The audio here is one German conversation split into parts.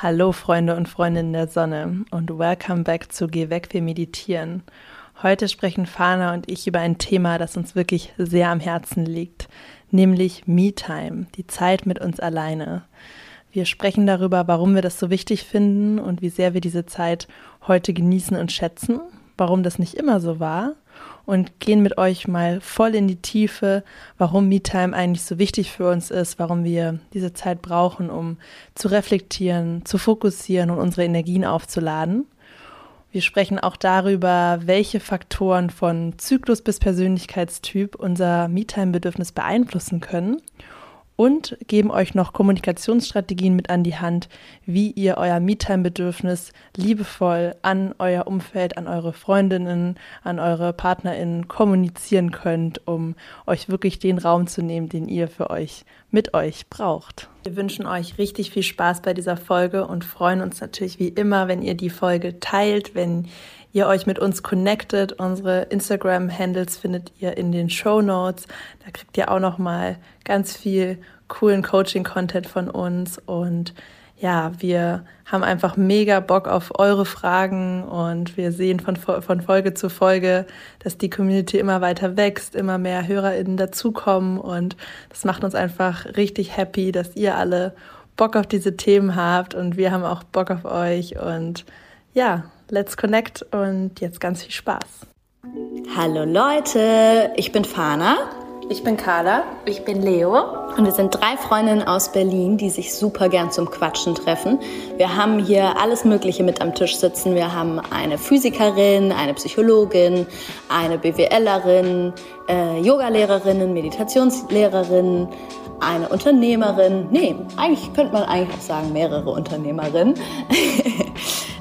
Hallo Freunde und Freundinnen der Sonne und welcome back zu Geh weg, wir meditieren. Heute sprechen Fana und ich über ein Thema, das uns wirklich sehr am Herzen liegt, nämlich Me-Time, die Zeit mit uns alleine. Wir sprechen darüber, warum wir das so wichtig finden und wie sehr wir diese Zeit heute genießen und schätzen, warum das nicht immer so war und gehen mit euch mal voll in die Tiefe, warum MeTime eigentlich so wichtig für uns ist, warum wir diese Zeit brauchen, um zu reflektieren, zu fokussieren und unsere Energien aufzuladen. Wir sprechen auch darüber, welche Faktoren von Zyklus bis Persönlichkeitstyp unser MeTime-Bedürfnis beeinflussen können und geben euch noch Kommunikationsstrategien mit an die Hand, wie ihr euer Me-Time-Bedürfnis liebevoll an euer Umfeld, an eure Freundinnen, an eure PartnerInnen kommunizieren könnt, um euch wirklich den Raum zu nehmen, den ihr für euch mit euch braucht. Wir wünschen euch richtig viel Spaß bei dieser Folge und freuen uns natürlich wie immer, wenn ihr die Folge teilt, wenn ihr euch mit uns connectet. Unsere Instagram-Handles findet ihr in den Show Notes. Da kriegt ihr auch noch mal ganz viel coolen Coaching-Content von uns. Und ja, wir haben einfach mega Bock auf eure Fragen. Und wir sehen von, von Folge zu Folge, dass die Community immer weiter wächst, immer mehr HörerInnen dazukommen. Und das macht uns einfach richtig happy, dass ihr alle Bock auf diese Themen habt. Und wir haben auch Bock auf euch. Und ja, let's connect und jetzt ganz viel Spaß. Hallo Leute, ich bin Fana. Ich bin Carla. Ich bin Leo. Und wir sind drei Freundinnen aus Berlin, die sich super gern zum Quatschen treffen. Wir haben hier alles Mögliche mit am Tisch sitzen. Wir haben eine Physikerin, eine Psychologin, eine BWLerin, äh, Yogalehrerinnen, Meditationslehrerinnen, eine Unternehmerin. Nee, eigentlich könnte man eigentlich auch sagen mehrere Unternehmerinnen.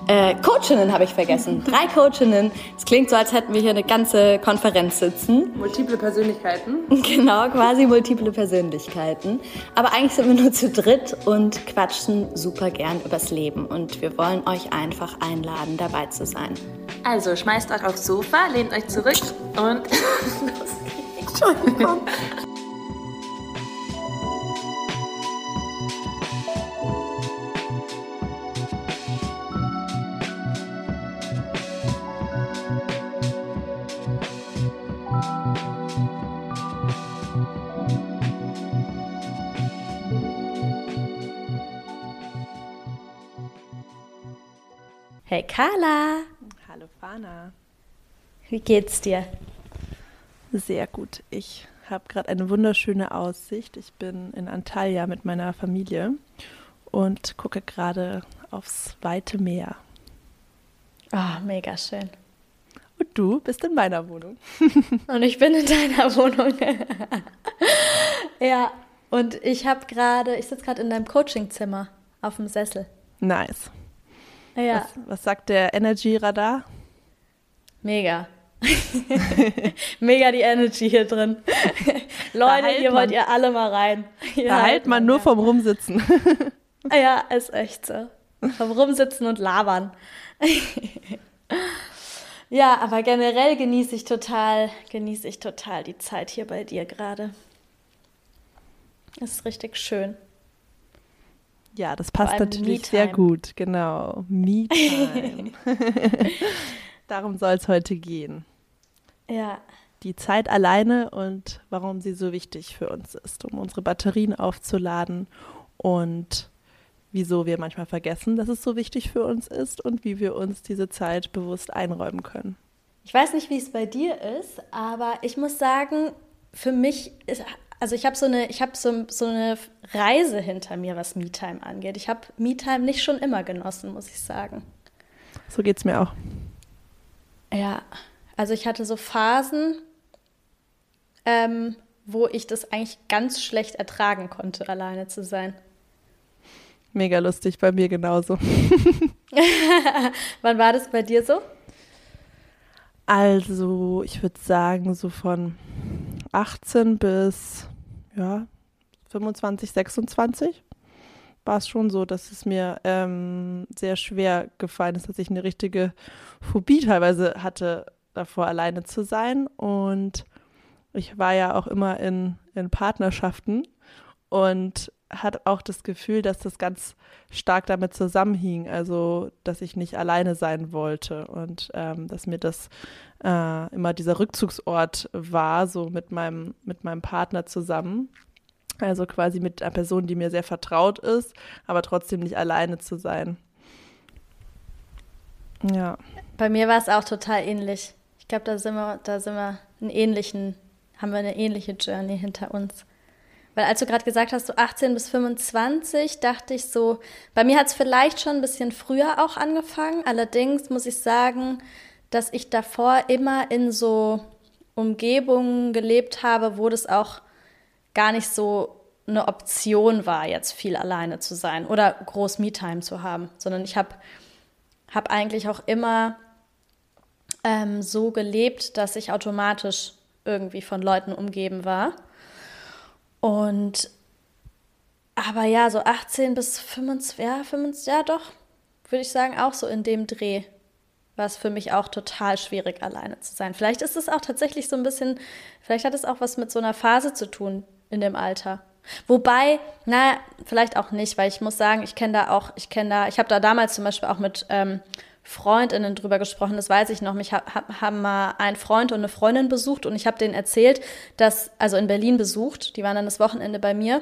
Äh, Coachinnen habe ich vergessen. Drei Coachinnen. Es klingt so, als hätten wir hier eine ganze Konferenz sitzen. Multiple Persönlichkeiten. Genau, quasi multiple Persönlichkeiten. Aber eigentlich sind wir nur zu dritt und quatschen super gern übers Leben. Und wir wollen euch einfach einladen, dabei zu sein. Also schmeißt euch aufs Sofa, lehnt euch zurück und los geht's. Entschuldigung. Hey Carla. Hallo Fana. Wie geht's dir? Sehr gut. Ich habe gerade eine wunderschöne Aussicht. Ich bin in Antalya mit meiner Familie und gucke gerade aufs weite Meer. Ah, oh, mega schön. Und du bist in meiner Wohnung. und ich bin in deiner Wohnung. ja, und ich habe gerade, ich sitze gerade in deinem Coachingzimmer auf dem Sessel. Nice. Ja. Was, was sagt der Energy Radar? Mega. Mega die Energy hier drin. Leute, hier wollt ihr alle mal rein. Hier da halt man nur ja. vom Rumsitzen. ja, ist echt so. Vom Rumsitzen und Labern. ja, aber generell genieße ich total, genieße ich total die Zeit hier bei dir gerade. Ist richtig schön. Ja, das passt natürlich sehr gut, genau. Me-Time. Darum soll es heute gehen. Ja. Die Zeit alleine und warum sie so wichtig für uns ist, um unsere Batterien aufzuladen und wieso wir manchmal vergessen, dass es so wichtig für uns ist und wie wir uns diese Zeit bewusst einräumen können. Ich weiß nicht, wie es bei dir ist, aber ich muss sagen, für mich ist, also ich habe so eine, ich habe so, so eine Reise hinter mir, was MeTime angeht. Ich habe MeTime nicht schon immer genossen, muss ich sagen. So geht es mir auch. Ja, also ich hatte so Phasen, ähm, wo ich das eigentlich ganz schlecht ertragen konnte, alleine zu sein. Mega lustig, bei mir genauso. Wann war das bei dir so? Also, ich würde sagen, so von 18 bis ja, 25, 26 war es schon so, dass es mir ähm, sehr schwer gefallen ist, dass ich eine richtige Phobie teilweise hatte, davor alleine zu sein. Und ich war ja auch immer in, in Partnerschaften. Und hatte auch das Gefühl, dass das ganz stark damit zusammenhing, also dass ich nicht alleine sein wollte und ähm, dass mir das äh, immer dieser Rückzugsort war, so mit meinem, mit meinem Partner zusammen. Also quasi mit einer Person, die mir sehr vertraut ist, aber trotzdem nicht alleine zu sein. Ja. Bei mir war es auch total ähnlich. Ich glaube, da sind wir, da sind wir einen ähnlichen, haben wir eine ähnliche Journey hinter uns. Weil als du gerade gesagt hast, so 18 bis 25, dachte ich so, bei mir hat es vielleicht schon ein bisschen früher auch angefangen. Allerdings muss ich sagen, dass ich davor immer in so Umgebungen gelebt habe, wo das auch gar nicht so eine Option war, jetzt viel alleine zu sein oder groß Me-Time zu haben, sondern ich habe hab eigentlich auch immer ähm, so gelebt, dass ich automatisch irgendwie von Leuten umgeben war. Und aber ja, so 18 bis 25, ja, 25, ja doch, würde ich sagen, auch so in dem Dreh war es für mich auch total schwierig, alleine zu sein. Vielleicht ist es auch tatsächlich so ein bisschen, vielleicht hat es auch was mit so einer Phase zu tun in dem Alter. Wobei, na, vielleicht auch nicht, weil ich muss sagen, ich kenne da auch, ich kenne da, ich habe da damals zum Beispiel auch mit ähm, Freundinnen drüber gesprochen, das weiß ich noch. Mich ha haben mal ein Freund und eine Freundin besucht und ich habe denen erzählt, dass, also in Berlin besucht, die waren dann das Wochenende bei mir.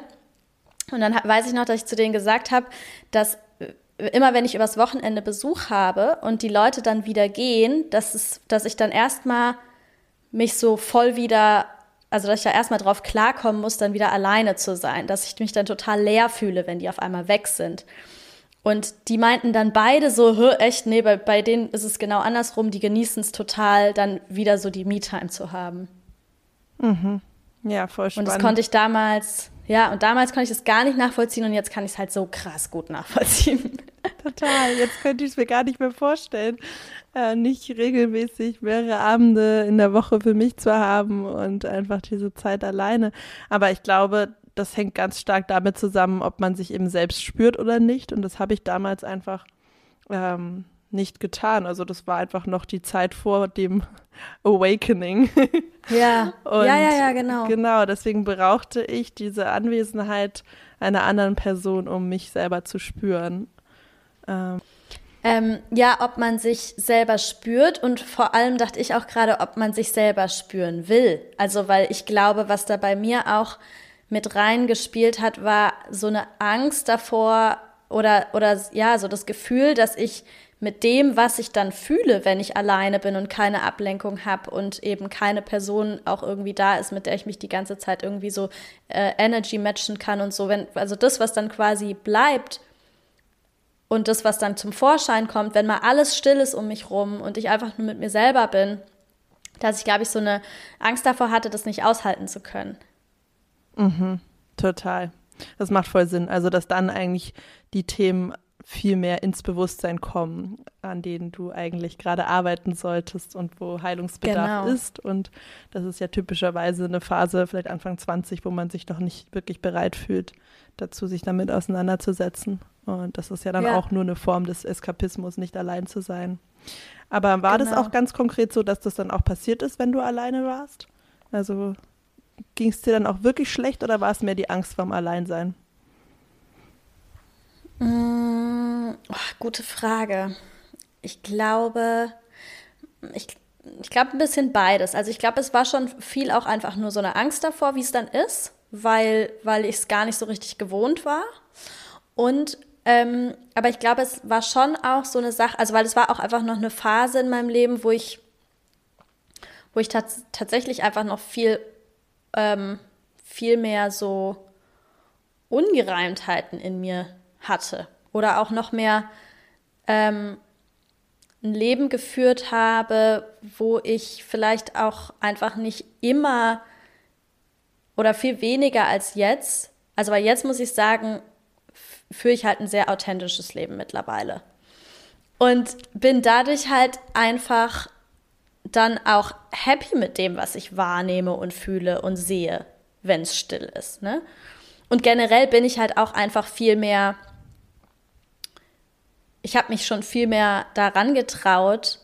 Und dann weiß ich noch, dass ich zu denen gesagt habe, dass immer wenn ich übers Wochenende Besuch habe und die Leute dann wieder gehen, dass, es, dass ich dann erstmal mich so voll wieder, also dass ich da erstmal drauf klarkommen muss, dann wieder alleine zu sein, dass ich mich dann total leer fühle, wenn die auf einmal weg sind. Und die meinten dann beide so, echt, nee, bei, bei denen ist es genau andersrum. Die genießen es total, dann wieder so die Me-Time zu haben. Mhm. Ja, voll spannend. Und das konnte ich damals, ja, und damals konnte ich das gar nicht nachvollziehen und jetzt kann ich es halt so krass gut nachvollziehen. Total, jetzt könnte ich es mir gar nicht mehr vorstellen, äh, nicht regelmäßig mehrere Abende in der Woche für mich zu haben und einfach diese Zeit alleine. Aber ich glaube, das hängt ganz stark damit zusammen, ob man sich eben selbst spürt oder nicht. Und das habe ich damals einfach ähm, nicht getan. Also das war einfach noch die Zeit vor dem Awakening. Ja, Und ja, ja, ja, genau. Genau, deswegen brauchte ich diese Anwesenheit einer anderen Person, um mich selber zu spüren. Ähm. Ähm, ja, ob man sich selber spürt und vor allem dachte ich auch gerade, ob man sich selber spüren will. Also, weil ich glaube, was da bei mir auch mit reingespielt hat, war so eine Angst davor oder, oder ja, so das Gefühl, dass ich mit dem, was ich dann fühle, wenn ich alleine bin und keine Ablenkung habe und eben keine Person auch irgendwie da ist, mit der ich mich die ganze Zeit irgendwie so äh, Energy matchen kann und so. Wenn, also das, was dann quasi bleibt und das, was dann zum Vorschein kommt, wenn mal alles still ist um mich rum und ich einfach nur mit mir selber bin, dass ich, glaube ich, so eine Angst davor hatte, das nicht aushalten zu können. Mhm, total. Das macht voll Sinn. Also, dass dann eigentlich die Themen viel mehr ins Bewusstsein kommen, an denen du eigentlich gerade arbeiten solltest und wo Heilungsbedarf genau. ist. Und das ist ja typischerweise eine Phase, vielleicht Anfang 20, wo man sich noch nicht wirklich bereit fühlt, dazu sich damit auseinanderzusetzen. Und das ist ja dann ja. auch nur eine Form des Eskapismus, nicht allein zu sein. Aber war genau. das auch ganz konkret so, dass das dann auch passiert ist, wenn du alleine warst? Also ging es dir dann auch wirklich schlecht oder war es mehr die Angst vorm Alleinsein? Mmh, oh, gute Frage. Ich glaube, ich, ich glaube ein bisschen beides. Also ich glaube, es war schon viel auch einfach nur so eine Angst davor, wie es dann ist, weil, weil ich es gar nicht so richtig gewohnt war. Und ähm, aber ich glaube, es war schon auch so eine Sache, also weil es war auch einfach noch eine Phase in meinem Leben, wo ich, wo ich tats tatsächlich einfach noch viel ähm, viel mehr so Ungereimtheiten in mir hatte oder auch noch mehr ähm, ein Leben geführt habe, wo ich vielleicht auch einfach nicht immer oder viel weniger als jetzt, also weil jetzt muss ich sagen, führe ich halt ein sehr authentisches Leben mittlerweile. Und bin dadurch halt einfach dann auch happy mit dem, was ich wahrnehme und fühle und sehe, wenn es still ist. Ne? Und generell bin ich halt auch einfach viel mehr, ich habe mich schon viel mehr daran getraut,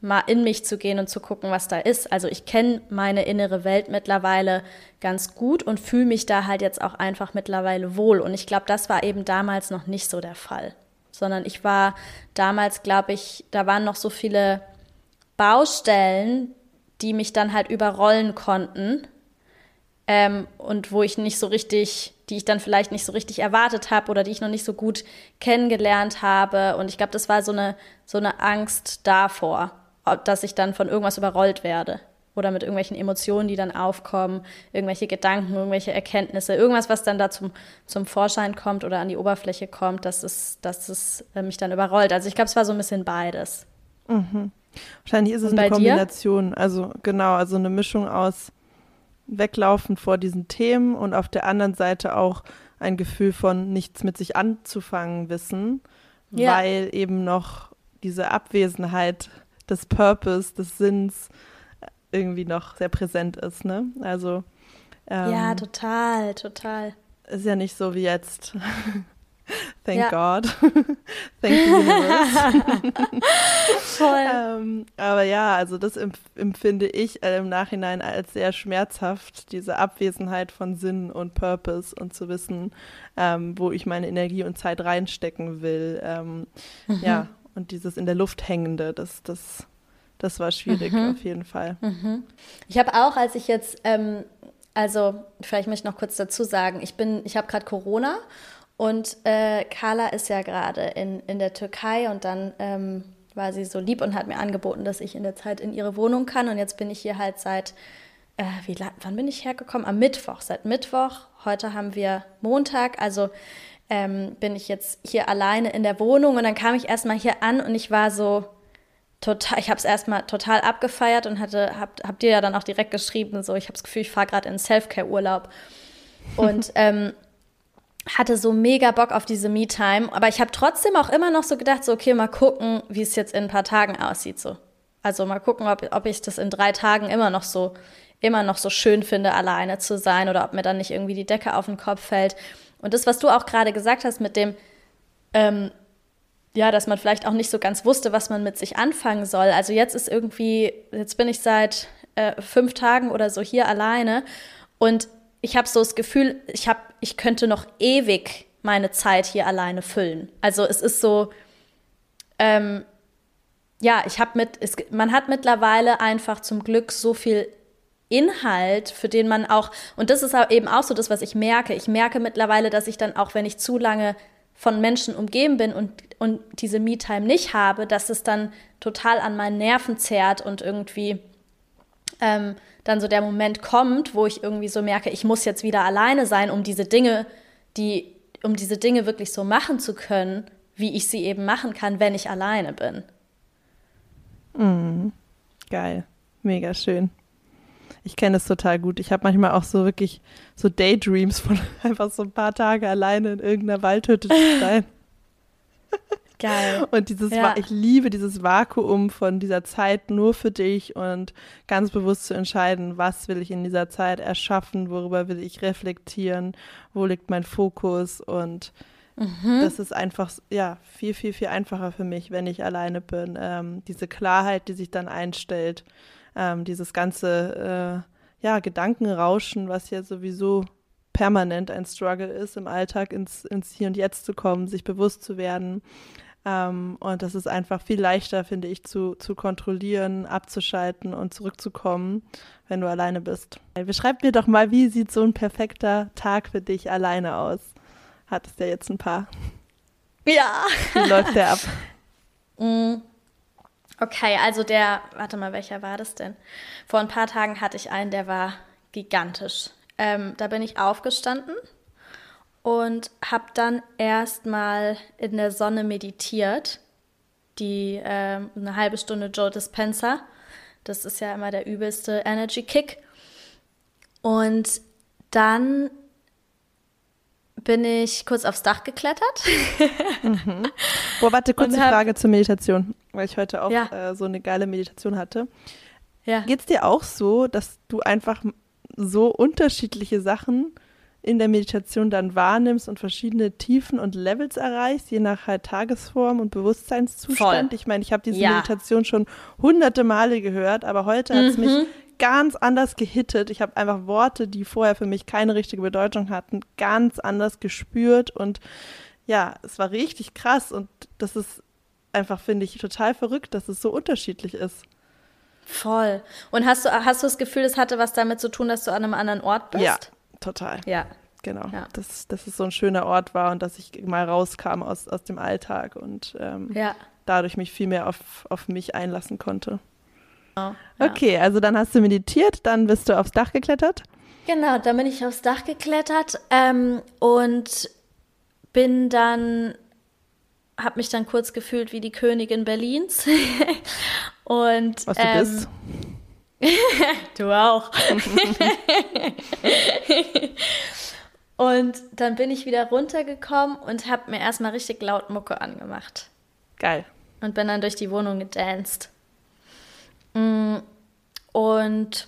mal in mich zu gehen und zu gucken, was da ist. Also ich kenne meine innere Welt mittlerweile ganz gut und fühle mich da halt jetzt auch einfach mittlerweile wohl. Und ich glaube, das war eben damals noch nicht so der Fall. Sondern ich war damals, glaube ich, da waren noch so viele Baustellen, die mich dann halt überrollen konnten. Ähm, und wo ich nicht so richtig, die ich dann vielleicht nicht so richtig erwartet habe oder die ich noch nicht so gut kennengelernt habe. Und ich glaube, das war so eine, so eine Angst davor dass ich dann von irgendwas überrollt werde oder mit irgendwelchen Emotionen, die dann aufkommen, irgendwelche Gedanken, irgendwelche Erkenntnisse, irgendwas, was dann da zum, zum Vorschein kommt oder an die Oberfläche kommt, dass es, dass es äh, mich dann überrollt. Also ich glaube, es war so ein bisschen beides. Mhm. Wahrscheinlich ist es eine Kombination, dir? also genau, also eine Mischung aus Weglaufen vor diesen Themen und auf der anderen Seite auch ein Gefühl von nichts mit sich anzufangen wissen, ja. weil eben noch diese Abwesenheit des Purpose, des Sinns irgendwie noch sehr präsent ist, ne? Also ähm, ja, total, total. Ist ja nicht so wie jetzt. Thank ja. God. Thank the universe. Voll. ähm, aber ja, also das empfinde ich äh, im Nachhinein als sehr schmerzhaft, diese Abwesenheit von Sinn und Purpose und zu wissen, ähm, wo ich meine Energie und Zeit reinstecken will. Ähm, mhm. Ja, und dieses in der Luft hängende, das, das, das war schwierig mhm. auf jeden Fall. Mhm. Ich habe auch, als ich jetzt, ähm, also vielleicht möchte ich noch kurz dazu sagen, ich bin, ich habe gerade Corona und äh, Carla ist ja gerade in, in der Türkei und dann ähm, war sie so lieb und hat mir angeboten, dass ich in der Zeit in ihre Wohnung kann. Und jetzt bin ich hier halt seit, äh, wie lang, wann bin ich hergekommen? Am Mittwoch, seit Mittwoch. Heute haben wir Montag. Also ähm, bin ich jetzt hier alleine in der Wohnung und dann kam ich erstmal hier an und ich war so total, ich habe es erstmal total abgefeiert und hatte, hab, hab dir ja dann auch direkt geschrieben, so ich habe das Gefühl, ich fahre gerade in Self-Care-Urlaub und ähm, hatte so mega Bock auf diese Me-Time, aber ich habe trotzdem auch immer noch so gedacht, so okay, mal gucken, wie es jetzt in ein paar Tagen aussieht, so. Also mal gucken, ob, ob ich das in drei Tagen immer noch so immer noch so schön finde, alleine zu sein oder ob mir dann nicht irgendwie die Decke auf den Kopf fällt. Und das, was du auch gerade gesagt hast mit dem, ähm, ja, dass man vielleicht auch nicht so ganz wusste, was man mit sich anfangen soll. Also jetzt ist irgendwie, jetzt bin ich seit äh, fünf Tagen oder so hier alleine und ich habe so das Gefühl, ich habe, ich könnte noch ewig meine Zeit hier alleine füllen. Also es ist so, ähm, ja, ich habe mit, es, man hat mittlerweile einfach zum Glück so viel Inhalt, für den man auch, und das ist eben auch so das, was ich merke. Ich merke mittlerweile, dass ich dann auch, wenn ich zu lange von Menschen umgeben bin und, und diese Me-Time nicht habe, dass es dann total an meinen Nerven zerrt und irgendwie ähm, dann so der Moment kommt, wo ich irgendwie so merke, ich muss jetzt wieder alleine sein, um diese Dinge, die, um diese Dinge wirklich so machen zu können, wie ich sie eben machen kann, wenn ich alleine bin. Mm, geil, mega schön. Ich kenne es total gut. Ich habe manchmal auch so wirklich so Daydreams von einfach so ein paar Tage alleine in irgendeiner Waldhütte zu sein. Geil. Und dieses, ja. ich liebe dieses Vakuum von dieser Zeit nur für dich und ganz bewusst zu entscheiden, was will ich in dieser Zeit erschaffen, worüber will ich reflektieren, wo liegt mein Fokus und mhm. das ist einfach, ja, viel, viel, viel einfacher für mich, wenn ich alleine bin. Ähm, diese Klarheit, die sich dann einstellt ähm, dieses ganze äh, ja, Gedankenrauschen, was ja sowieso permanent ein Struggle ist, im Alltag ins, ins Hier und Jetzt zu kommen, sich bewusst zu werden. Ähm, und das ist einfach viel leichter, finde ich, zu, zu kontrollieren, abzuschalten und zurückzukommen, wenn du alleine bist. Beschreib mir doch mal, wie sieht so ein perfekter Tag für dich alleine aus? Hattest ja jetzt ein paar. Ja. Wie läuft der ab? Mm. Okay, also der, warte mal, welcher war das denn? Vor ein paar Tagen hatte ich einen, der war gigantisch. Ähm, da bin ich aufgestanden und habe dann erstmal in der Sonne meditiert. Die äh, eine halbe Stunde Joe Dispenza. Das ist ja immer der übelste Energy Kick. Und dann bin ich kurz aufs Dach geklettert. mhm. Boah, warte, kurze hab, Frage zur Meditation, weil ich heute auch ja. äh, so eine geile Meditation hatte. Ja. Geht es dir auch so, dass du einfach so unterschiedliche Sachen in der Meditation dann wahrnimmst und verschiedene Tiefen und Levels erreichst, je nach halt Tagesform und Bewusstseinszustand. Voll. Ich meine, ich habe diese ja. Meditation schon hunderte Male gehört, aber heute hat es mhm. mich ganz anders gehittet. Ich habe einfach Worte, die vorher für mich keine richtige Bedeutung hatten, ganz anders gespürt und ja, es war richtig krass und das ist einfach, finde ich, total verrückt, dass es so unterschiedlich ist. Voll. Und hast du, hast du das Gefühl, es hatte was damit zu tun, dass du an einem anderen Ort bist? Ja, total. Ja. Genau. Ja. Dass, dass es so ein schöner Ort war und dass ich mal rauskam aus, aus dem Alltag und ähm, ja. dadurch mich viel mehr auf, auf mich einlassen konnte. Genau, ja. Okay, also dann hast du meditiert, dann bist du aufs Dach geklettert. Genau, dann bin ich aufs Dach geklettert ähm, und bin dann, habe mich dann kurz gefühlt wie die Königin Berlins. und, Was du ähm, bist. du auch. und dann bin ich wieder runtergekommen und habe mir erstmal richtig laut Mucke angemacht. Geil. Und bin dann durch die Wohnung gedanced. Mm, und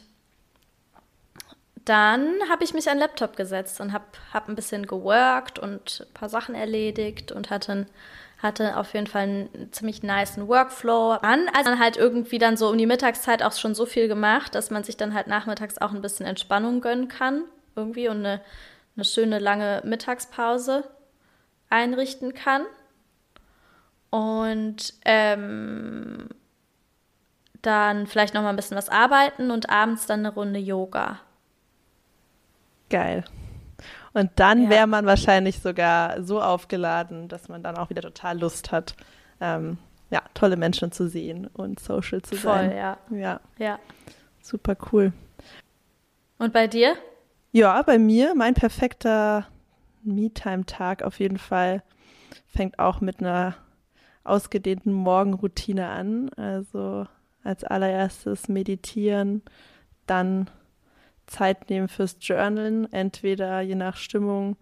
dann habe ich mich an den Laptop gesetzt und habe hab ein bisschen geworkt und ein paar Sachen erledigt und hatte, hatte auf jeden Fall einen ziemlich niceen Workflow an. Also dann halt irgendwie dann so um die Mittagszeit auch schon so viel gemacht, dass man sich dann halt nachmittags auch ein bisschen Entspannung gönnen kann irgendwie und eine, eine schöne lange Mittagspause einrichten kann. Und ähm, dann vielleicht noch mal ein bisschen was arbeiten und abends dann eine Runde Yoga. Geil. Und dann ja. wäre man wahrscheinlich sogar so aufgeladen, dass man dann auch wieder total Lust hat, ähm, ja, tolle Menschen zu sehen und social zu Voll, sein. ja. ja. Ja. Super cool. Und bei dir? Ja, bei mir, mein perfekter Me-Time-Tag auf jeden Fall fängt auch mit einer ausgedehnten Morgenroutine an. Also als allererstes meditieren, dann Zeit nehmen fürs Journalen, entweder je nach Stimmung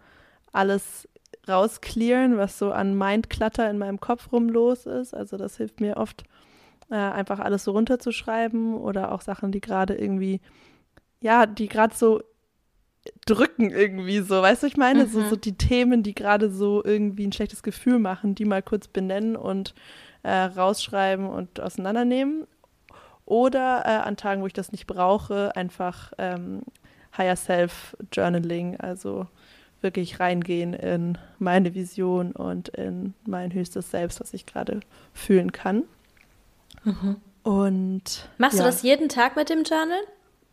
alles rausklären, was so an Mindclutter in meinem Kopf rum los ist. Also das hilft mir oft, äh, einfach alles so runterzuschreiben oder auch Sachen, die gerade irgendwie, ja, die gerade so drücken irgendwie so, weißt du, ich meine, mhm. so, so die Themen, die gerade so irgendwie ein schlechtes Gefühl machen, die mal kurz benennen und äh, rausschreiben und auseinandernehmen oder äh, an Tagen, wo ich das nicht brauche, einfach ähm, Higher Self Journaling, also wirklich reingehen in meine Vision und in mein höchstes Selbst, was ich gerade fühlen kann. Mhm. Und machst ja. du das jeden Tag mit dem Journal?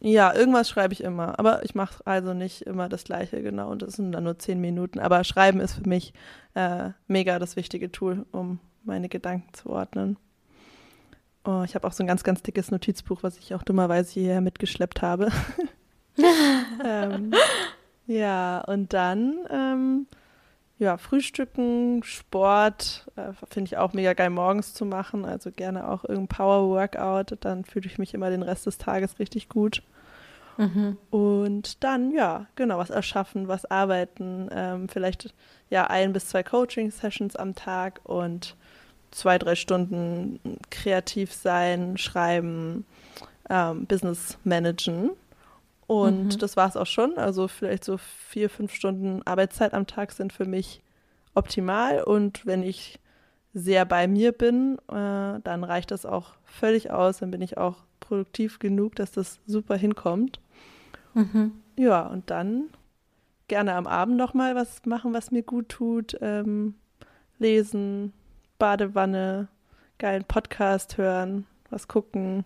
Ja, irgendwas schreibe ich immer, aber ich mache also nicht immer das Gleiche, genau. Und das sind dann nur zehn Minuten. Aber Schreiben ist für mich äh, mega das wichtige Tool, um meine Gedanken zu ordnen. Oh, ich habe auch so ein ganz, ganz dickes Notizbuch, was ich auch dummerweise hierher mitgeschleppt habe. ähm, ja, und dann, ähm, ja, Frühstücken, Sport, äh, finde ich auch mega geil morgens zu machen. Also gerne auch irgendein Power-Workout. Dann fühle ich mich immer den Rest des Tages richtig gut. Mhm. Und dann, ja, genau, was erschaffen, was arbeiten. Ähm, vielleicht ja ein bis zwei Coaching-Sessions am Tag und zwei, drei Stunden kreativ sein, schreiben, ähm, Business managen. Und mhm. das war es auch schon. Also vielleicht so vier, fünf Stunden Arbeitszeit am Tag sind für mich optimal. Und wenn ich sehr bei mir bin, äh, dann reicht das auch völlig aus. Dann bin ich auch produktiv genug, dass das super hinkommt. Mhm. Ja, und dann gerne am Abend noch mal was machen, was mir gut tut. Ähm, lesen, Badewanne, geilen Podcast hören, was gucken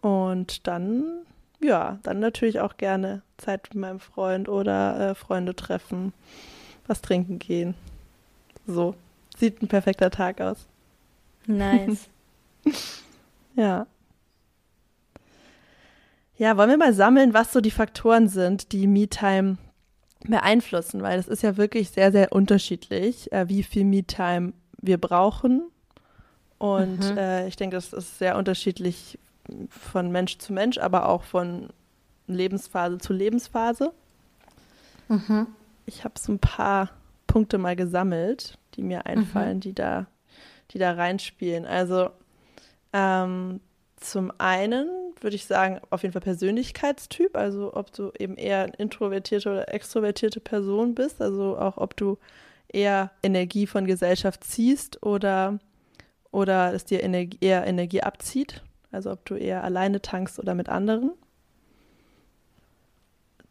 und dann, ja, dann natürlich auch gerne Zeit mit meinem Freund oder äh, Freunde treffen, was trinken gehen. So, sieht ein perfekter Tag aus. Nice. ja. Ja, wollen wir mal sammeln, was so die Faktoren sind, die Me-Time beeinflussen, weil es ist ja wirklich sehr, sehr unterschiedlich, äh, wie viel Me-Time wir brauchen. Und mhm. äh, ich denke, das ist sehr unterschiedlich von Mensch zu Mensch, aber auch von Lebensphase zu Lebensphase. Mhm. Ich habe so ein paar Punkte mal gesammelt, die mir einfallen, mhm. die da, die da reinspielen. Also ähm, zum einen würde ich sagen, auf jeden Fall Persönlichkeitstyp, also ob du eben eher eine introvertierte oder extrovertierte Person bist, also auch ob du eher Energie von Gesellschaft ziehst oder, oder es dir Energie, eher Energie abzieht, also ob du eher alleine tankst oder mit anderen.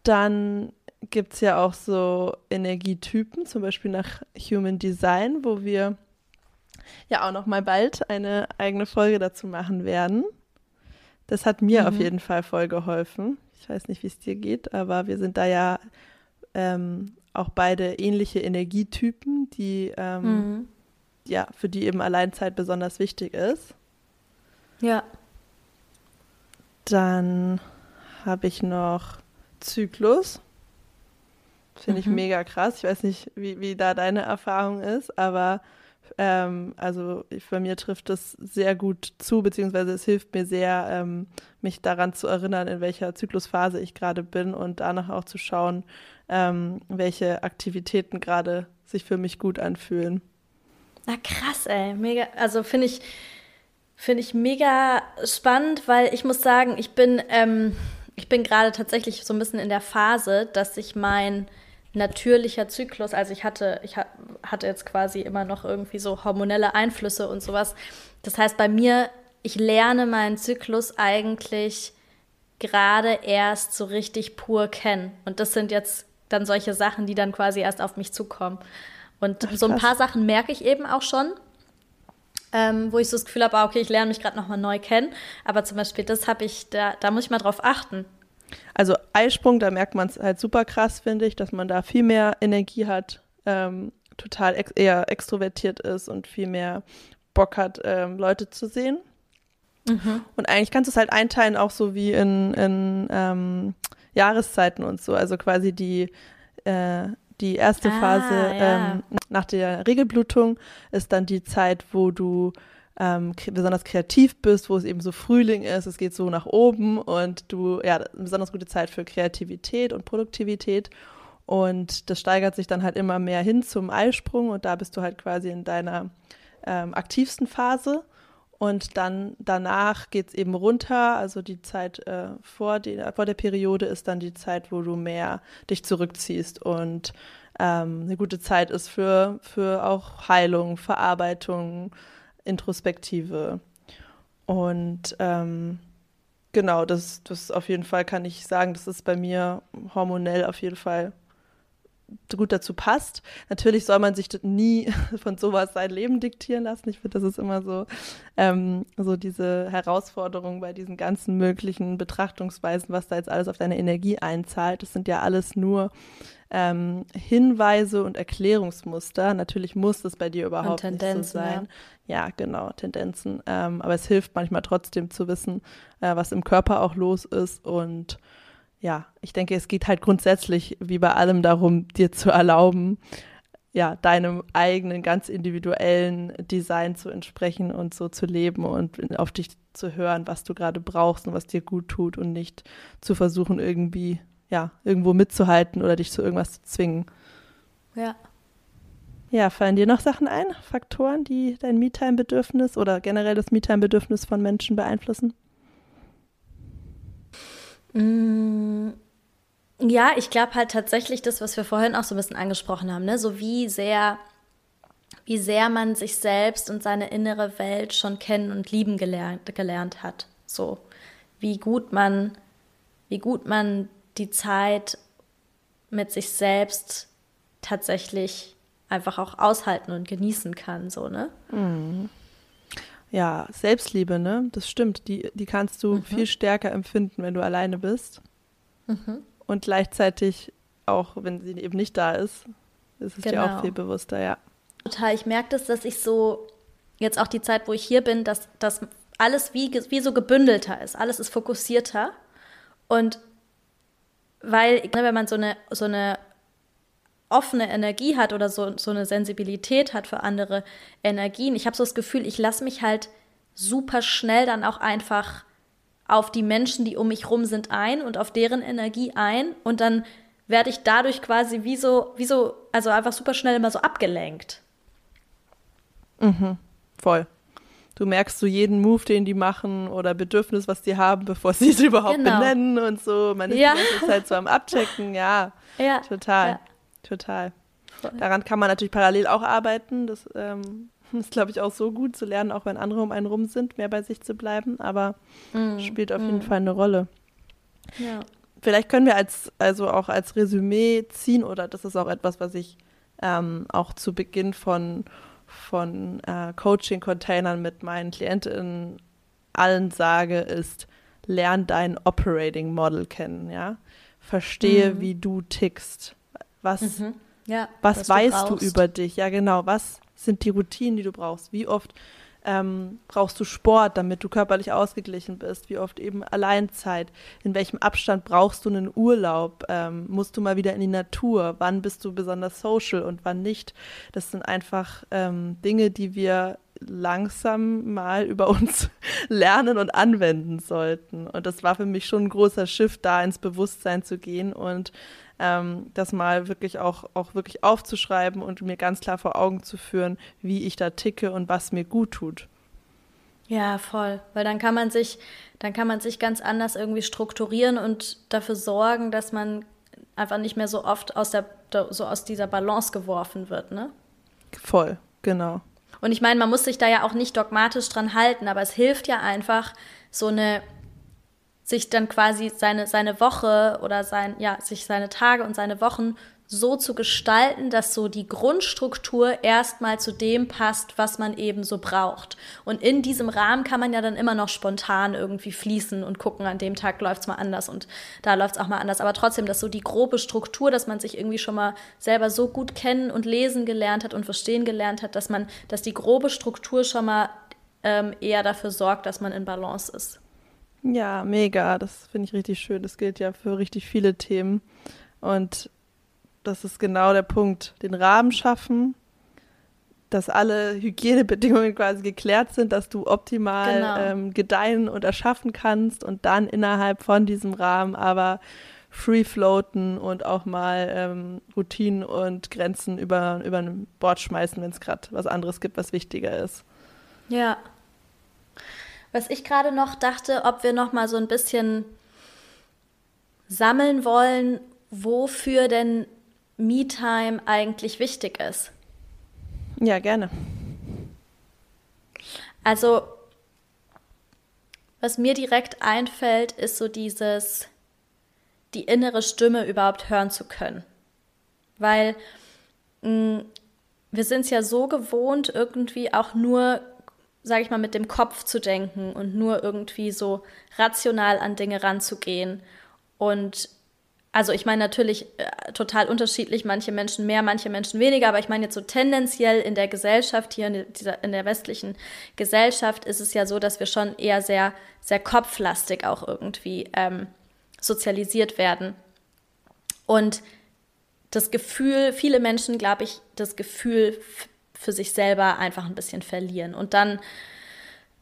Dann gibt es ja auch so Energietypen, zum Beispiel nach Human Design, wo wir ja auch noch mal bald eine eigene Folge dazu machen werden. Das hat mir mhm. auf jeden Fall voll geholfen. Ich weiß nicht, wie es dir geht, aber wir sind da ja ähm, auch beide ähnliche Energietypen, die ähm, mhm. ja für die eben Alleinzeit besonders wichtig ist. Ja. Dann habe ich noch Zyklus. Finde ich mhm. mega krass. Ich weiß nicht, wie, wie da deine Erfahrung ist, aber ähm, also bei mir trifft es sehr gut zu, beziehungsweise es hilft mir sehr, ähm, mich daran zu erinnern, in welcher Zyklusphase ich gerade bin und danach auch zu schauen, ähm, welche Aktivitäten gerade sich für mich gut anfühlen. Na krass, ey, mega. Also finde ich, finde ich mega spannend, weil ich muss sagen, ich bin, ähm, ich bin gerade tatsächlich so ein bisschen in der Phase, dass ich mein natürlicher Zyklus. Also ich hatte, ich hatte jetzt quasi immer noch irgendwie so hormonelle Einflüsse und sowas. Das heißt, bei mir, ich lerne meinen Zyklus eigentlich gerade erst so richtig pur kennen. Und das sind jetzt dann solche Sachen, die dann quasi erst auf mich zukommen. Und Ach, so ein paar Sachen merke ich eben auch schon, ähm, wo ich so das Gefühl habe, ah, okay, ich lerne mich gerade nochmal neu kennen. Aber zum Beispiel, das habe ich, da, da muss ich mal drauf achten. Also Eisprung, da merkt man es halt super krass, finde ich, dass man da viel mehr Energie hat, ähm, total ex eher extrovertiert ist und viel mehr Bock hat, ähm, Leute zu sehen. Mhm. Und eigentlich kannst du es halt einteilen, auch so wie in, in ähm, Jahreszeiten und so. Also quasi die, äh, die erste ah, Phase ja. ähm, nach der Regelblutung ist dann die Zeit, wo du ähm, besonders kreativ bist, wo es eben so Frühling ist, es geht so nach oben und du, ja, eine besonders gute Zeit für Kreativität und Produktivität. Und das steigert sich dann halt immer mehr hin zum Eisprung und da bist du halt quasi in deiner ähm, aktivsten Phase. Und dann danach geht es eben runter. Also die Zeit äh, vor, die, vor der Periode ist dann die Zeit, wo du mehr dich zurückziehst und ähm, eine gute Zeit ist für, für auch Heilung, Verarbeitung, Introspektive. Und ähm, genau, das, das auf jeden Fall kann ich sagen, das ist bei mir hormonell auf jeden Fall gut dazu passt. Natürlich soll man sich nie von sowas sein Leben diktieren lassen. Ich finde, das ist immer so, ähm, so diese Herausforderung bei diesen ganzen möglichen Betrachtungsweisen, was da jetzt alles auf deine Energie einzahlt. Das sind ja alles nur ähm, Hinweise und Erklärungsmuster. Natürlich muss das bei dir überhaupt nicht so sein. Ja, ja genau, Tendenzen. Ähm, aber es hilft manchmal trotzdem zu wissen, äh, was im Körper auch los ist. Und ja, ich denke, es geht halt grundsätzlich wie bei allem darum, dir zu erlauben, ja, deinem eigenen, ganz individuellen Design zu entsprechen und so zu leben und auf dich zu hören, was du gerade brauchst und was dir gut tut und nicht zu versuchen, irgendwie ja, irgendwo mitzuhalten oder dich zu irgendwas zu zwingen. Ja. Ja, fallen dir noch Sachen ein, Faktoren, die dein Me-Time-Bedürfnis oder generell das Me-Time-Bedürfnis von Menschen beeinflussen? Mm, ja, ich glaube halt tatsächlich das, was wir vorhin auch so ein bisschen angesprochen haben, ne? so wie sehr, wie sehr man sich selbst und seine innere Welt schon kennen und lieben gelernt, gelernt hat. So, wie gut man, wie gut man die Zeit mit sich selbst tatsächlich einfach auch aushalten und genießen kann, so, ne? Mhm. Ja, Selbstliebe, ne? Das stimmt. Die, die kannst du mhm. viel stärker empfinden, wenn du alleine bist. Mhm. Und gleichzeitig auch, wenn sie eben nicht da ist, ist es genau. dir auch genau. viel bewusster, ja. Total. Ich merke das, dass ich so, jetzt auch die Zeit, wo ich hier bin, dass, dass alles wie, wie so gebündelter ist. Alles ist fokussierter. Und weil, wenn man so eine, so eine offene Energie hat oder so, so eine Sensibilität hat für andere Energien, ich habe so das Gefühl, ich lasse mich halt super schnell dann auch einfach auf die Menschen, die um mich rum sind, ein und auf deren Energie ein und dann werde ich dadurch quasi wie so, wie so, also einfach super schnell immer so abgelenkt. Mhm, voll. du merkst so jeden Move, den die machen oder Bedürfnis, was die haben, bevor sie es überhaupt genau. benennen und so. Man ist ja. die ganze Zeit so am Abchecken, ja. Ja. Total. Ja. Total. Voll. Daran kann man natürlich parallel auch arbeiten. Das ähm, ist, glaube ich, auch so gut zu lernen, auch wenn andere um einen rum sind, mehr bei sich zu bleiben. Aber mm. spielt auf mm. jeden Fall eine Rolle. Ja. Vielleicht können wir als, also auch als Resümee ziehen, oder das ist auch etwas, was ich ähm, auch zu Beginn von, von äh, Coaching-Containern mit meinen KlientInnen allen sage, ist, lern dein Operating Model kennen, ja. Verstehe, mhm. wie du tickst. Was, mhm. ja, was weißt du, du über dich? Ja, genau. Was sind die Routinen, die du brauchst? Wie oft ähm, brauchst du Sport, damit du körperlich ausgeglichen bist? Wie oft eben Alleinzeit? In welchem Abstand brauchst du einen Urlaub? Ähm, musst du mal wieder in die Natur? Wann bist du besonders social und wann nicht? Das sind einfach ähm, Dinge, die wir langsam mal über uns lernen und anwenden sollten. Und das war für mich schon ein großer Shift, da ins Bewusstsein zu gehen und ähm, das mal wirklich auch, auch wirklich aufzuschreiben und mir ganz klar vor Augen zu führen, wie ich da ticke und was mir gut tut. Ja, voll. Weil dann kann man sich, dann kann man sich ganz anders irgendwie strukturieren und dafür sorgen, dass man einfach nicht mehr so oft aus der, so aus dieser Balance geworfen wird, ne? Voll, genau. Und ich meine, man muss sich da ja auch nicht dogmatisch dran halten, aber es hilft ja einfach, so eine sich dann quasi seine, seine Woche oder sein, ja, sich seine Tage und seine Wochen so zu gestalten, dass so die Grundstruktur erstmal zu dem passt, was man eben so braucht. Und in diesem Rahmen kann man ja dann immer noch spontan irgendwie fließen und gucken, an dem Tag läuft's mal anders und da läuft's auch mal anders. Aber trotzdem, dass so die grobe Struktur, dass man sich irgendwie schon mal selber so gut kennen und lesen gelernt hat und verstehen gelernt hat, dass man, dass die grobe Struktur schon mal ähm, eher dafür sorgt, dass man in Balance ist. Ja, mega. Das finde ich richtig schön. Das gilt ja für richtig viele Themen. Und das ist genau der Punkt. Den Rahmen schaffen, dass alle Hygienebedingungen quasi geklärt sind, dass du optimal genau. ähm, gedeihen und erschaffen kannst und dann innerhalb von diesem Rahmen aber free floaten und auch mal ähm, Routinen und Grenzen über, über ein Bord schmeißen, wenn es gerade was anderes gibt, was wichtiger ist. Ja, was ich gerade noch dachte, ob wir noch mal so ein bisschen sammeln wollen, wofür denn Me-Time eigentlich wichtig ist. Ja, gerne. Also, was mir direkt einfällt, ist so dieses, die innere Stimme überhaupt hören zu können. Weil mh, mm, wir sind es ja so gewohnt, irgendwie auch nur sage ich mal, mit dem Kopf zu denken und nur irgendwie so rational an Dinge ranzugehen. Und also ich meine natürlich äh, total unterschiedlich, manche Menschen mehr, manche Menschen weniger, aber ich meine jetzt so tendenziell in der Gesellschaft hier, in, dieser, in der westlichen Gesellschaft ist es ja so, dass wir schon eher sehr, sehr kopflastig auch irgendwie ähm, sozialisiert werden. Und das Gefühl, viele Menschen, glaube ich, das Gefühl für sich selber einfach ein bisschen verlieren. Und dann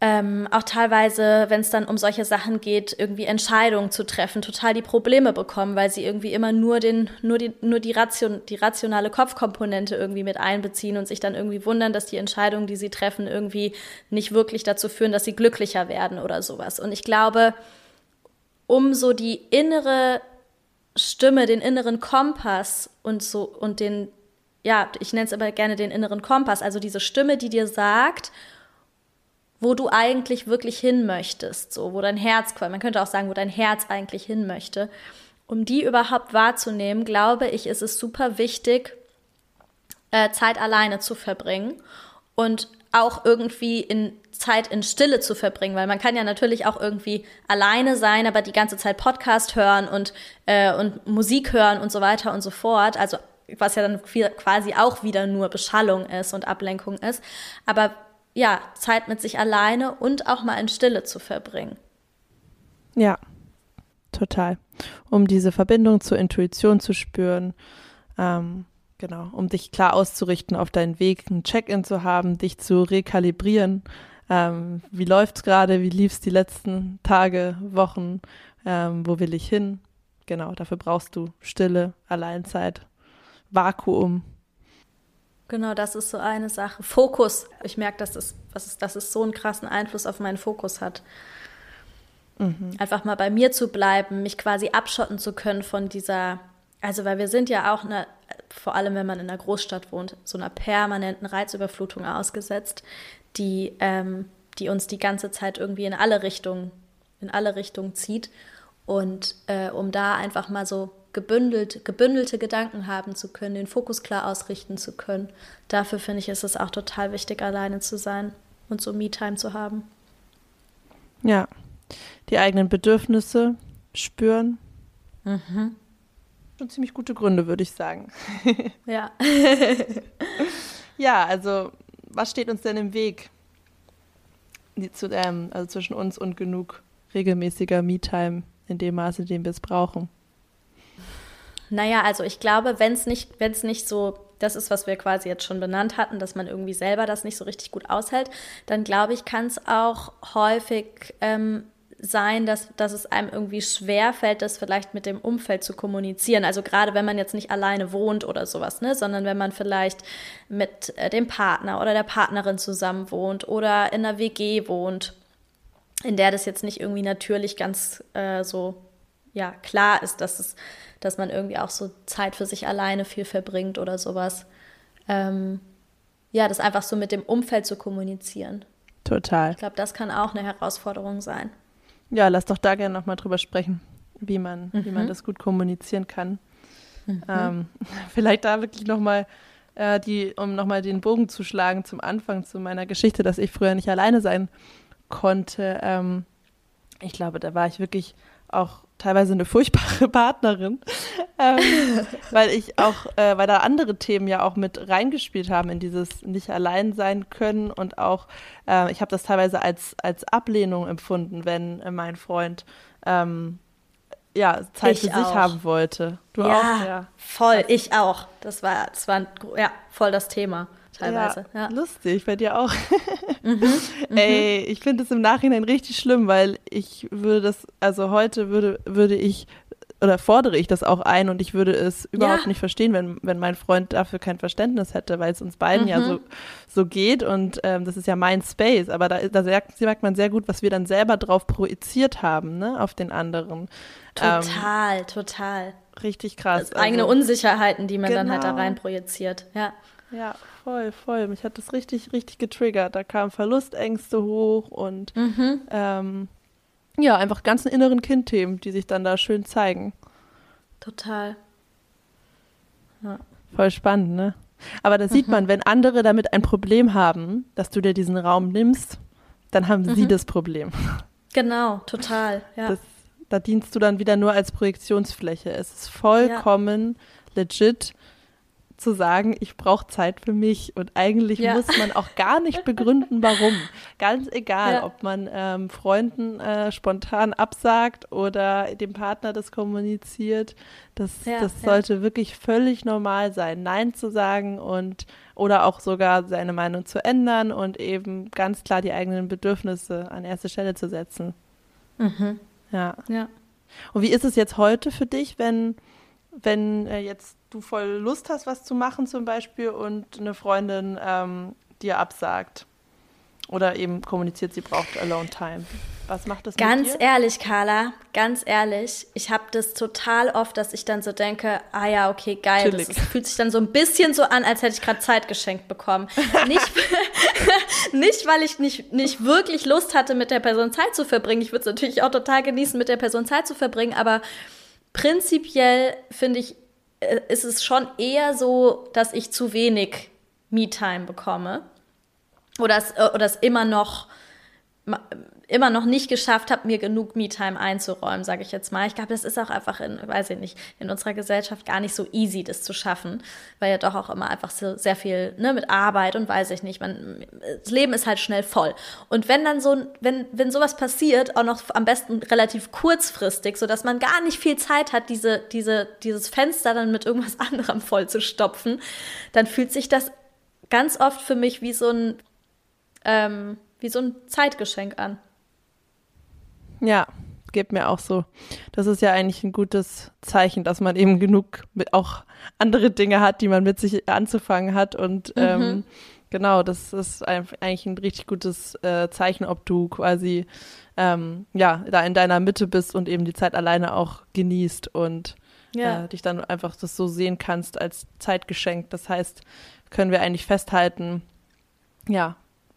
ähm, auch teilweise, wenn es dann um solche Sachen geht, irgendwie Entscheidungen zu treffen, total die Probleme bekommen, weil sie irgendwie immer nur den, nur die, nur die, Ration, die rationale Kopfkomponente irgendwie mit einbeziehen und sich dann irgendwie wundern, dass die Entscheidungen, die sie treffen, irgendwie nicht wirklich dazu führen, dass sie glücklicher werden oder sowas. Und ich glaube, um so die innere Stimme, den inneren Kompass und so und den ja, ich nenne es aber gerne den inneren Kompass, also diese Stimme, die dir sagt, wo du eigentlich wirklich hin möchtest, so wo dein Herz, man könnte auch sagen, wo dein Herz eigentlich hin möchte. Um die überhaupt wahrzunehmen, glaube ich, ist es super wichtig, äh, Zeit alleine zu verbringen und auch irgendwie in Zeit in Stille zu verbringen, weil man kann ja natürlich auch irgendwie alleine sein, aber die ganze Zeit Podcast hören und, äh, und Musik hören und so weiter und so fort. Also was ja dann quasi auch wieder nur Beschallung ist und Ablenkung ist. Aber ja, Zeit mit sich alleine und auch mal in Stille zu verbringen. Ja, total. Um diese Verbindung zur Intuition zu spüren, ähm, genau, um dich klar auszurichten auf deinen Weg, ein Check-in zu haben, dich zu rekalibrieren. Ähm, wie läuft's gerade? Wie lief's die letzten Tage, Wochen? Ähm, wo will ich hin? Genau, dafür brauchst du Stille, Alleinzeit Vakuum. Genau, das ist so eine Sache. Fokus. Ich merke, dass es, dass, dass es so einen krassen Einfluss auf meinen Fokus hat. Mhm. Einfach mal bei mir zu bleiben, mich quasi abschotten zu können von dieser, also weil wir sind ja auch, eine, vor allem wenn man in einer Großstadt wohnt, so einer permanenten Reizüberflutung ausgesetzt, die, ähm, die uns die ganze Zeit irgendwie in alle Richtungen, in alle Richtungen zieht. Und äh, um da einfach mal so gebündelt, gebündelte Gedanken haben zu können, den Fokus klar ausrichten zu können. Dafür finde ich, ist es auch total wichtig, alleine zu sein und so Me-Time zu haben. Ja, die eigenen Bedürfnisse spüren. Mhm. Schon ziemlich gute Gründe, würde ich sagen. Ja. ja, also was steht uns denn im Weg zu, ähm, also zwischen uns und genug regelmäßiger Me-Time in dem Maße, in dem wir es brauchen? Naja, also ich glaube, wenn es nicht, wenn es nicht so, das ist, was wir quasi jetzt schon benannt hatten, dass man irgendwie selber das nicht so richtig gut aushält, dann glaube ich, kann es auch häufig ähm, sein, dass, dass es einem irgendwie schwer fällt, das vielleicht mit dem Umfeld zu kommunizieren. Also gerade wenn man jetzt nicht alleine wohnt oder sowas, ne, sondern wenn man vielleicht mit äh, dem Partner oder der Partnerin zusammen wohnt oder in einer WG wohnt, in der das jetzt nicht irgendwie natürlich ganz äh, so ja klar ist, dass es, dass man irgendwie auch so Zeit für sich alleine viel verbringt oder sowas. Ähm, ja, das einfach so mit dem Umfeld zu kommunizieren. Total. Ich glaube, das kann auch eine Herausforderung sein. Ja, lass doch da gerne nochmal drüber sprechen, wie man, mhm. wie man mhm. das gut kommunizieren kann. Mhm. Ähm, vielleicht da wirklich nochmal, äh, die, um nochmal den Bogen zu schlagen zum Anfang zu meiner Geschichte, dass ich früher nicht alleine sein konnte. Ähm, ich glaube, da war ich wirklich auch teilweise eine furchtbare Partnerin, ähm, weil ich auch, äh, weil da andere Themen ja auch mit reingespielt haben in dieses nicht allein sein können und auch, äh, ich habe das teilweise als, als Ablehnung empfunden, wenn äh, mein Freund ähm, ja, Zeit ich für sich haben wollte. Du ja, auch? Ja, voll, ich auch. Das war, das war ja, voll das Thema teilweise. Ja, ja. Lustig, bei dir auch. mhm, mhm. Ey, ich finde es im Nachhinein richtig schlimm, weil ich würde das, also heute würde, würde ich oder fordere ich das auch ein und ich würde es überhaupt ja. nicht verstehen, wenn, wenn mein Freund dafür kein Verständnis hätte, weil es uns beiden mhm. ja so, so geht und ähm, das ist ja mein Space, aber da, da merkt man sehr gut, was wir dann selber drauf projiziert haben, ne, auf den anderen. Total, ähm, total. Richtig krass. Also, eigene Unsicherheiten, die man genau. dann halt da genau. rein projiziert, ja. Ja, voll, voll. Mich hat das richtig, richtig getriggert. Da kamen Verlustängste hoch und mhm. ähm, ja, einfach ganzen inneren Kindthemen, die sich dann da schön zeigen. Total. Ja. Voll spannend, ne? Aber da sieht mhm. man, wenn andere damit ein Problem haben, dass du dir diesen Raum nimmst, dann haben mhm. sie das Problem. Genau, total, ja. Das, da dienst du dann wieder nur als Projektionsfläche. Es ist vollkommen ja. legit, zu sagen, ich brauche Zeit für mich. Und eigentlich ja. muss man auch gar nicht begründen, warum. Ganz egal, ja. ob man ähm, Freunden äh, spontan absagt oder dem Partner das kommuniziert. Das, ja, das sollte wirklich völlig normal sein, Nein zu sagen und oder auch sogar seine Meinung zu ändern und eben ganz klar die eigenen Bedürfnisse an erste Stelle zu setzen. Mhm. Ja. ja. Und wie ist es jetzt heute für dich, wenn, wenn äh, jetzt du voll Lust hast, was zu machen zum Beispiel und eine Freundin ähm, dir absagt oder eben kommuniziert, sie braucht Alone Time. Was macht das Ganz ehrlich, Carla, ganz ehrlich, ich habe das total oft, dass ich dann so denke, ah ja, okay, geil. Das ist, fühlt sich dann so ein bisschen so an, als hätte ich gerade Zeit geschenkt bekommen. nicht, nicht, weil ich nicht, nicht wirklich Lust hatte, mit der Person Zeit zu verbringen. Ich würde es natürlich auch total genießen, mit der Person Zeit zu verbringen, aber prinzipiell finde ich, ist es schon eher so, dass ich zu wenig Me-Time bekomme. Oder es, äh, oder es immer noch immer noch nicht geschafft habe, mir genug Me-Time einzuräumen, sage ich jetzt mal. Ich glaube, das ist auch einfach in, weiß ich nicht, in unserer Gesellschaft gar nicht so easy, das zu schaffen, weil ja doch auch immer einfach so sehr viel ne, mit Arbeit und weiß ich nicht, man, das Leben ist halt schnell voll. Und wenn dann so, wenn, wenn sowas passiert, auch noch am besten relativ kurzfristig, sodass man gar nicht viel Zeit hat, diese, diese, dieses Fenster dann mit irgendwas anderem voll zu stopfen, dann fühlt sich das ganz oft für mich wie so ein, ähm, wie so ein Zeitgeschenk an. Ja, geht mir auch so. Das ist ja eigentlich ein gutes Zeichen, dass man eben genug auch andere Dinge hat, die man mit sich anzufangen hat. Und mhm. ähm, genau, das ist eigentlich ein richtig gutes äh, Zeichen, ob du quasi ähm, ja da in deiner Mitte bist und eben die Zeit alleine auch genießt und ja. äh, dich dann einfach das so sehen kannst als Zeitgeschenk. Das heißt, können wir eigentlich festhalten, ja,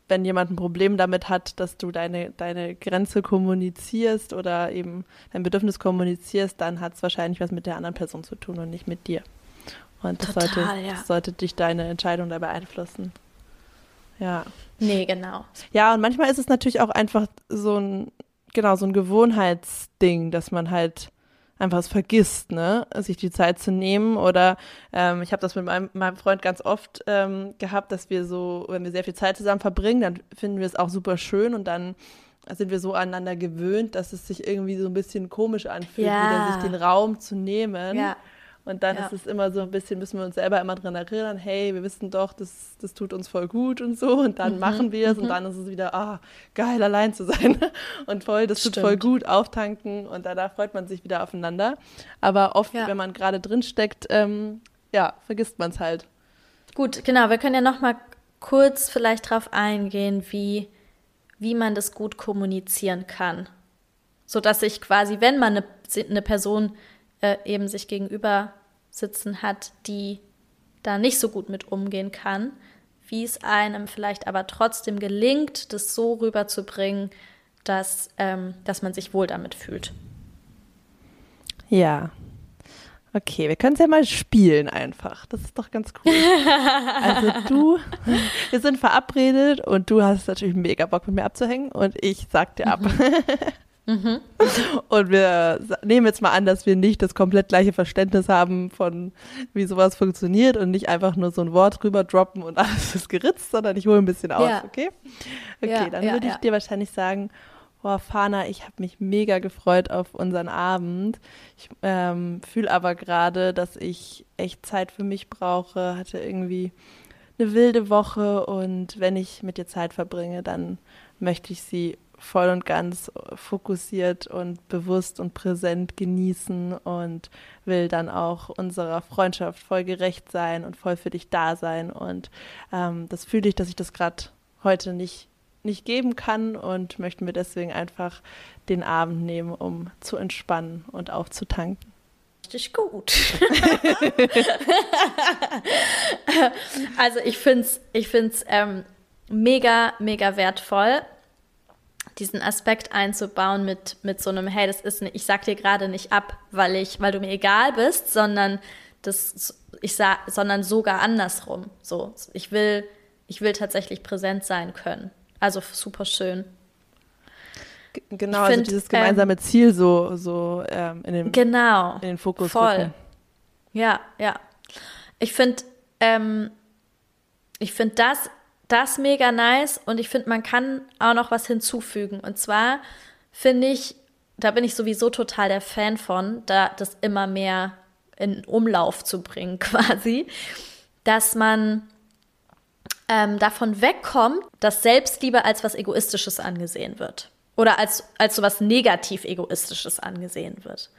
wenn jemand ein Problem damit hat, dass du deine, deine Grenze kommunizierst oder eben dein Bedürfnis kommunizierst, dann hat es wahrscheinlich was mit der anderen Person zu tun und nicht mit dir. Und das, Total, sollte, ja. das sollte dich deine Entscheidung dabei beeinflussen. Ja. Nee, genau. Ja, und manchmal ist es natürlich auch einfach so ein, genau, so ein Gewohnheitsding, dass man halt einfach es vergisst, ne, sich die Zeit zu nehmen. Oder ähm, ich habe das mit meinem, meinem Freund ganz oft ähm, gehabt, dass wir so, wenn wir sehr viel Zeit zusammen verbringen, dann finden wir es auch super schön und dann sind wir so aneinander gewöhnt, dass es sich irgendwie so ein bisschen komisch anfühlt, ja. wieder sich den Raum zu nehmen. Ja. Und dann ja. ist es immer so ein bisschen, müssen wir uns selber immer dran erinnern, hey, wir wissen doch, das, das tut uns voll gut und so. Und dann mhm. machen wir es mhm. und dann ist es wieder, ah, geil, allein zu sein. Und voll, das Stimmt. tut voll gut, auftanken und da freut man sich wieder aufeinander. Aber oft, ja. wenn man gerade drin steckt, ähm, ja, vergisst man es halt. Gut, genau, wir können ja noch mal kurz vielleicht drauf eingehen, wie, wie man das gut kommunizieren kann. Sodass sich quasi, wenn man eine, eine Person äh, eben sich gegenüber sitzen hat, die da nicht so gut mit umgehen kann, wie es einem vielleicht aber trotzdem gelingt, das so rüberzubringen, dass, ähm, dass man sich wohl damit fühlt. Ja. Okay, wir können es ja mal spielen einfach. Das ist doch ganz cool. also du, wir sind verabredet und du hast natürlich mega Bock mit mir abzuhängen und ich sag dir ab. Mhm. Mhm. Und wir nehmen jetzt mal an, dass wir nicht das komplett gleiche Verständnis haben von, wie sowas funktioniert und nicht einfach nur so ein Wort rüber droppen und alles ist geritzt, sondern ich hole ein bisschen aus, ja. okay? Okay, ja, dann ja, würde ich dir wahrscheinlich sagen, Boah, Fana, ich habe mich mega gefreut auf unseren Abend. Ich ähm, fühle aber gerade, dass ich echt Zeit für mich brauche, hatte irgendwie eine wilde Woche und wenn ich mit dir Zeit verbringe, dann möchte ich sie voll und ganz fokussiert und bewusst und präsent genießen und will dann auch unserer Freundschaft voll gerecht sein und voll für dich da sein. Und ähm, das fühle ich, dass ich das gerade heute nicht, nicht geben kann und möchte mir deswegen einfach den Abend nehmen, um zu entspannen und aufzutanken. Richtig gut. also ich finde es ich find's, ähm, mega, mega wertvoll diesen Aspekt einzubauen mit, mit so einem, hey, das ist, eine, ich sag dir gerade nicht ab, weil ich, weil du mir egal bist, sondern das, ich sag, sondern sogar andersrum. So, ich will, ich will tatsächlich präsent sein können. Also super schön. Genau, also find, also dieses gemeinsame ähm, Ziel so, so ähm, in, den, genau, in den Fokus voll. Rücken. Ja, ja. Ich finde, ähm, ich finde das das mega nice und ich finde, man kann auch noch was hinzufügen. Und zwar finde ich, da bin ich sowieso total der Fan von, da das immer mehr in Umlauf zu bringen, quasi, dass man ähm, davon wegkommt, dass Selbstliebe als was Egoistisches angesehen wird. Oder als, als so was negativ Egoistisches angesehen wird.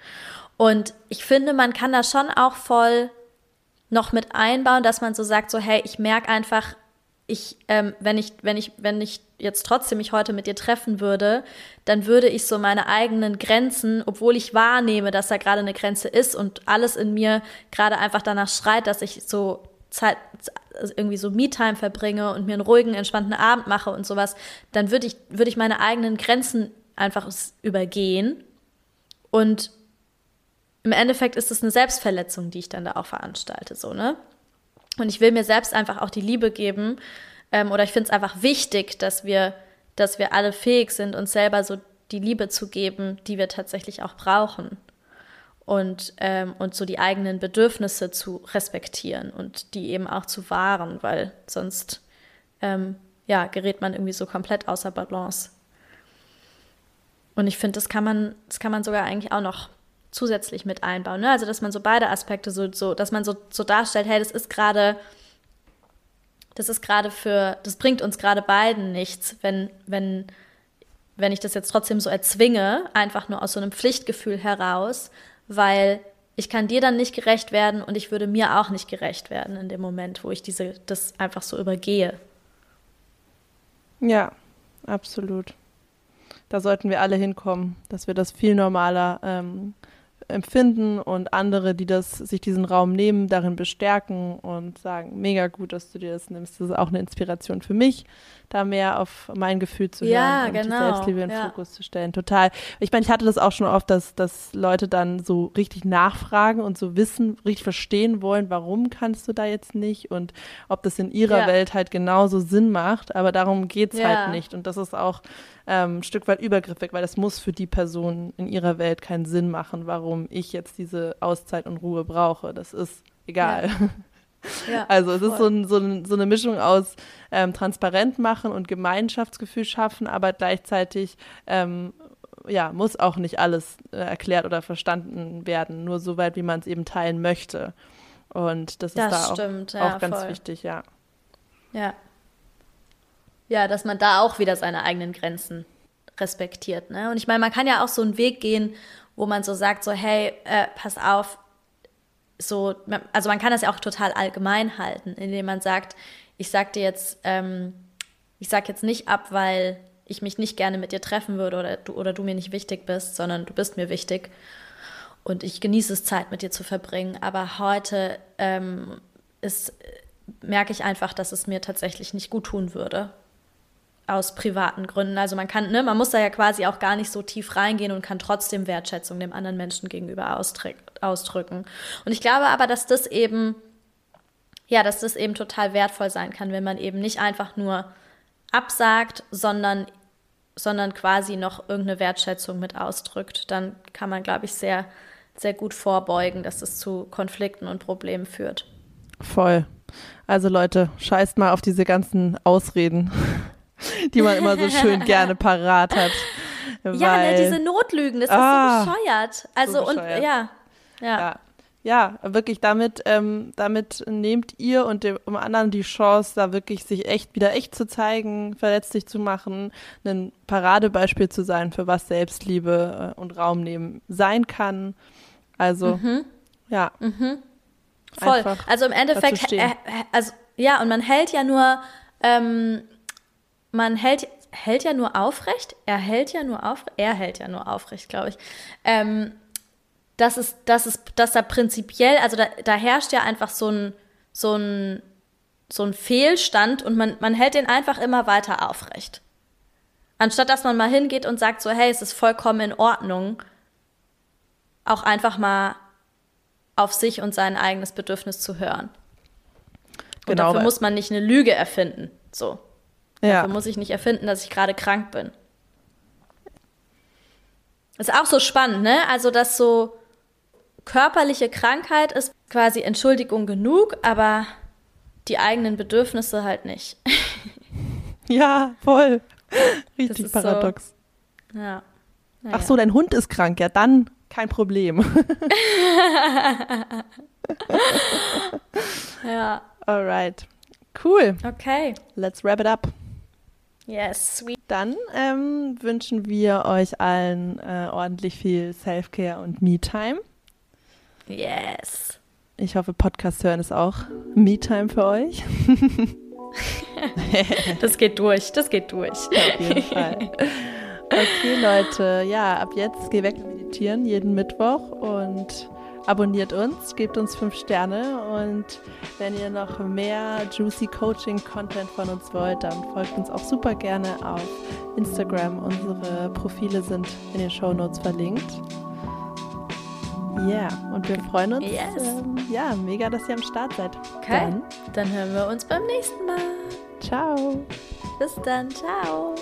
Und ich finde, man kann da schon auch voll noch mit einbauen, dass man so sagt, so, hey, ich merke einfach, ich, ähm, wenn ich, wenn ich, wenn ich jetzt trotzdem mich heute mit dir treffen würde, dann würde ich so meine eigenen Grenzen, obwohl ich wahrnehme, dass da gerade eine Grenze ist und alles in mir gerade einfach danach schreit, dass ich so Zeit, irgendwie so Me-Time verbringe und mir einen ruhigen, entspannten Abend mache und sowas, dann würde ich, würde ich meine eigenen Grenzen einfach übergehen. Und im Endeffekt ist es eine Selbstverletzung, die ich dann da auch veranstalte, so, ne? Und ich will mir selbst einfach auch die Liebe geben. Ähm, oder ich finde es einfach wichtig, dass wir, dass wir alle fähig sind, uns selber so die Liebe zu geben, die wir tatsächlich auch brauchen. Und, ähm, und so die eigenen Bedürfnisse zu respektieren und die eben auch zu wahren, weil sonst ähm, ja, gerät man irgendwie so komplett außer Balance. Und ich finde, das kann man, das kann man sogar eigentlich auch noch zusätzlich mit einbauen. Ne? Also, dass man so beide Aspekte so, so dass man so, so darstellt, hey, das ist gerade, das ist gerade für, das bringt uns gerade beiden nichts, wenn, wenn, wenn ich das jetzt trotzdem so erzwinge, einfach nur aus so einem Pflichtgefühl heraus, weil ich kann dir dann nicht gerecht werden und ich würde mir auch nicht gerecht werden in dem Moment, wo ich diese, das einfach so übergehe. Ja, absolut. Da sollten wir alle hinkommen, dass wir das viel normaler ähm, empfinden und andere, die das, sich diesen Raum nehmen, darin bestärken und sagen, mega gut, dass du dir das nimmst. Das ist auch eine Inspiration für mich, da mehr auf mein Gefühl zu hören ja, und genau. die Selbstliebe in ja. Fokus zu stellen. Total. Ich meine, ich hatte das auch schon oft, dass, dass Leute dann so richtig nachfragen und so wissen, richtig verstehen wollen, warum kannst du da jetzt nicht und ob das in ihrer ja. Welt halt genauso Sinn macht. Aber darum geht es halt nicht. Und das ist auch ähm, ein Stück weit übergriffig, weil das muss für die Person in ihrer Welt keinen Sinn machen, warum ich jetzt diese Auszeit und Ruhe brauche. Das ist egal. Ja. Ja, also es voll. ist so, ein, so, ein, so, eine Mischung aus ähm, transparent machen und Gemeinschaftsgefühl schaffen, aber gleichzeitig ähm, ja, muss auch nicht alles äh, erklärt oder verstanden werden, nur so weit, wie man es eben teilen möchte. Und das, das ist da stimmt, auch, ja, auch ganz voll. wichtig, ja. Ja, ja, dass man da auch wieder seine eigenen Grenzen respektiert. Ne? Und ich meine, man kann ja auch so einen Weg gehen, wo man so sagt, so, hey, äh, pass auf, so, also man kann das ja auch total allgemein halten, indem man sagt, ich sag dir jetzt, ähm, ich sag jetzt nicht ab, weil ich mich nicht gerne mit dir treffen würde oder du, oder du mir nicht wichtig bist, sondern du bist mir wichtig und ich genieße es, Zeit mit dir zu verbringen. Aber heute ähm, ist, merke ich einfach, dass es mir tatsächlich nicht gut tun würde aus privaten Gründen. Also man kann, ne, man muss da ja quasi auch gar nicht so tief reingehen und kann trotzdem Wertschätzung dem anderen Menschen gegenüber ausdrücken. Und ich glaube aber, dass das eben, ja, dass das eben total wertvoll sein kann, wenn man eben nicht einfach nur absagt, sondern, sondern quasi noch irgendeine Wertschätzung mit ausdrückt. Dann kann man, glaube ich, sehr, sehr gut vorbeugen, dass es zu Konflikten und Problemen führt. Voll. Also Leute, scheißt mal auf diese ganzen Ausreden. die man immer so schön gerne parat hat. Ja, ne, diese Notlügen, das ah, ist so bescheuert. Also so bescheuert. und ja, ja. ja. Ja, wirklich, damit, ähm, damit nehmt ihr und dem anderen die Chance, da wirklich sich echt wieder echt zu zeigen, verletzlich zu machen, ein Paradebeispiel zu sein, für was Selbstliebe äh, und Raum nehmen sein kann. Also, mhm. ja. Mhm. Voll. Also im Endeffekt, äh, also ja, und man hält ja nur ähm, man hält, hält ja nur aufrecht, er hält ja nur aufrecht, er hält ja nur aufrecht, glaube ich. Ähm, das ist, das ist, dass da prinzipiell, also da, da herrscht ja einfach so ein, so ein, so ein Fehlstand und man, man hält den einfach immer weiter aufrecht. Anstatt dass man mal hingeht und sagt so, hey, es ist vollkommen in Ordnung, auch einfach mal auf sich und sein eigenes Bedürfnis zu hören. Und genau, dafür muss man nicht eine Lüge erfinden. So. Ja. Dafür muss ich nicht erfinden, dass ich gerade krank bin. Ist auch so spannend, ne? Also, dass so körperliche Krankheit ist quasi Entschuldigung genug, aber die eigenen Bedürfnisse halt nicht. ja, voll. Richtig paradox. So, ja. Naja. Ach so, dein Hund ist krank, ja, dann kein Problem. ja. Alright. Cool. Okay. Let's wrap it up. Yes, sweet. Dann ähm, wünschen wir euch allen äh, ordentlich viel Self-Care und Me-Time. Yes. Ich hoffe, Podcast hören ist auch Me-Time für euch. das geht durch, das geht durch. Auf jeden Fall. Okay, Leute, ja, ab jetzt geh weg meditieren jeden Mittwoch und abonniert uns, gebt uns fünf Sterne und wenn ihr noch mehr Juicy Coaching Content von uns wollt, dann folgt uns auch super gerne auf Instagram. Unsere Profile sind in den Show Notes verlinkt. Ja, yeah, und wir freuen uns. Yes. Ähm, ja, mega, dass ihr am Start seid. Okay. Dann, dann hören wir uns beim nächsten Mal. Ciao. Bis dann. Ciao.